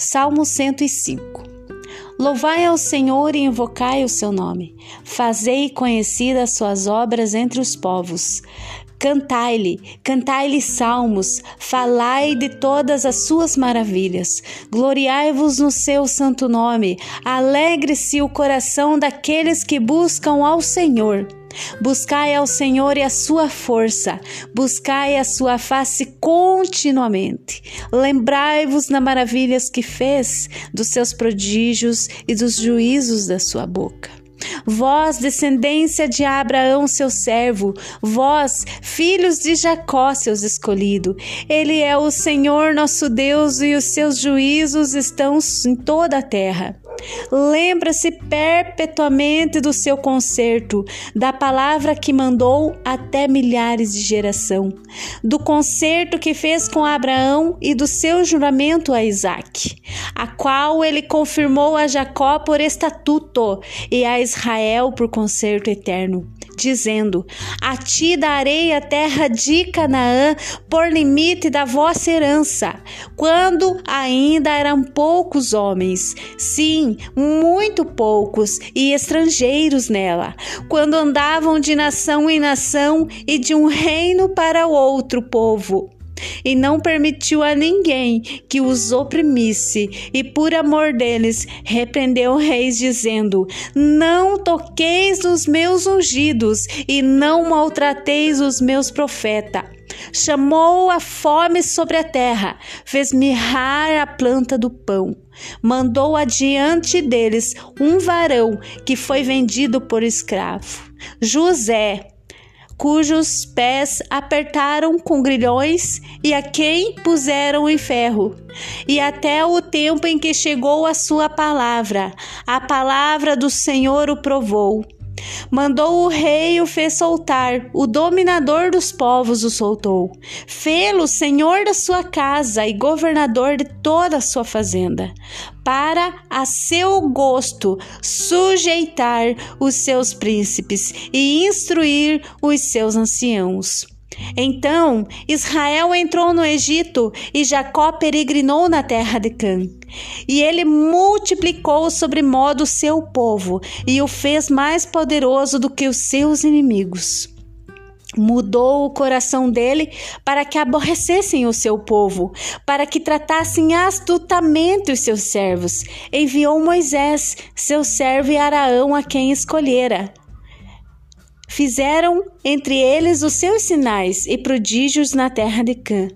Salmo 105 Louvai ao Senhor e invocai o seu nome. Fazei conhecidas as suas obras entre os povos. Cantai-lhe, cantai-lhe salmos, falai de todas as suas maravilhas. Gloriai-vos no seu santo nome. Alegre-se o coração daqueles que buscam ao Senhor. Buscai ao Senhor e a sua força, buscai a sua face continuamente. Lembrai-vos das maravilhas que fez, dos seus prodígios e dos juízos da sua boca. Vós, descendência de Abraão, seu servo, vós, filhos de Jacó, seus escolhido. Ele é o Senhor nosso Deus e os seus juízos estão em toda a terra. Lembra-se perpetuamente do seu concerto, da palavra que mandou até milhares de geração, do concerto que fez com Abraão e do seu juramento a Isaac, a qual ele confirmou a Jacó por estatuto e a Israel por concerto eterno dizendo: A ti darei a terra de Canaã por limite da vossa herança, quando ainda eram poucos homens, sim, muito poucos e estrangeiros nela, quando andavam de nação em nação e de um reino para outro povo e não permitiu a ninguém que os oprimisse, e por amor deles repreendeu reis, dizendo: Não toqueis nos meus ungidos, e não maltrateis os meus profetas. Chamou a fome sobre a terra, fez mirrar a planta do pão. Mandou adiante deles um varão que foi vendido por escravo. José, cujos pés apertaram com grilhões e a quem puseram em ferro, e até o tempo em que chegou a sua palavra, a palavra do Senhor o provou. Mandou o rei o fez soltar, o dominador dos povos o soltou. Fê-lo senhor da sua casa e governador de toda a sua fazenda, para a seu gosto sujeitar os seus príncipes e instruir os seus anciãos. Então Israel entrou no Egito e Jacó peregrinou na terra de Cã. E ele multiplicou sobre modo o seu povo e o fez mais poderoso do que os seus inimigos. Mudou o coração dele para que aborrecessem o seu povo, para que tratassem astutamente os seus servos. Enviou Moisés, seu servo, e Araão, a quem escolhera. Fizeram entre eles os seus sinais e prodígios na terra de Cã.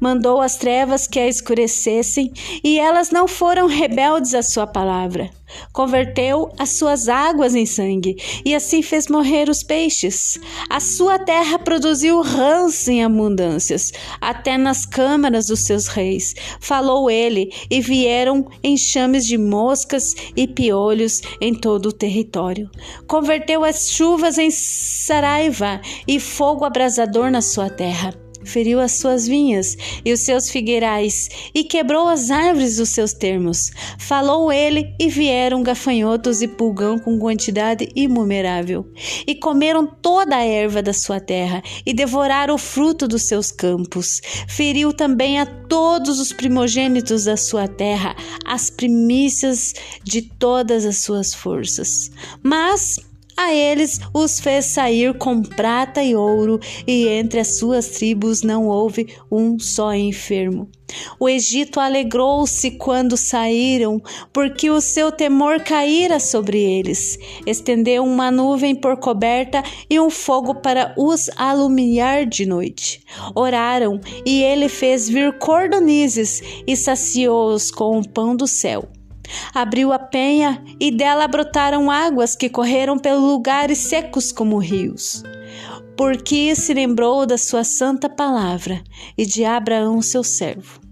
Mandou as trevas que a escurecessem, e elas não foram rebeldes à sua palavra. Converteu as suas águas em sangue, e assim fez morrer os peixes. A sua terra produziu rãs em abundâncias, até nas câmaras dos seus reis. Falou ele, e vieram enxames de moscas e piolhos em todo o território. Converteu as chuvas em saraiva e fogo abrasador na sua terra feriu as suas vinhas e os seus figueirais, e quebrou as árvores dos seus termos. Falou ele, e vieram gafanhotos e pulgão com quantidade inumerável, e comeram toda a erva da sua terra, e devoraram o fruto dos seus campos. Feriu também a todos os primogênitos da sua terra, as primícias de todas as suas forças. Mas a eles os fez sair com prata e ouro, e entre as suas tribos não houve um só enfermo. O Egito alegrou-se quando saíram, porque o seu temor caíra sobre eles. Estendeu uma nuvem por coberta e um fogo para os alumiar de noite. Oraram, e ele fez vir cordonizes e saciou-os com o pão do céu. Abriu a penha e dela brotaram águas que correram pelos lugares secos como rios. Porque se lembrou da sua santa palavra e de Abraão, seu servo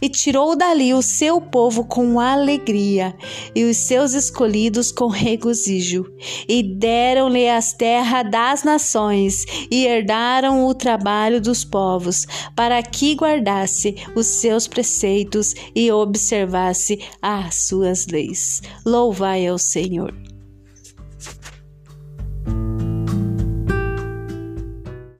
e tirou dali o seu povo com alegria e os seus escolhidos com regozijo, e deram-lhe as terras das nações e herdaram o trabalho dos povos, para que guardasse os seus preceitos e observasse as suas leis. Louvai ao Senhor.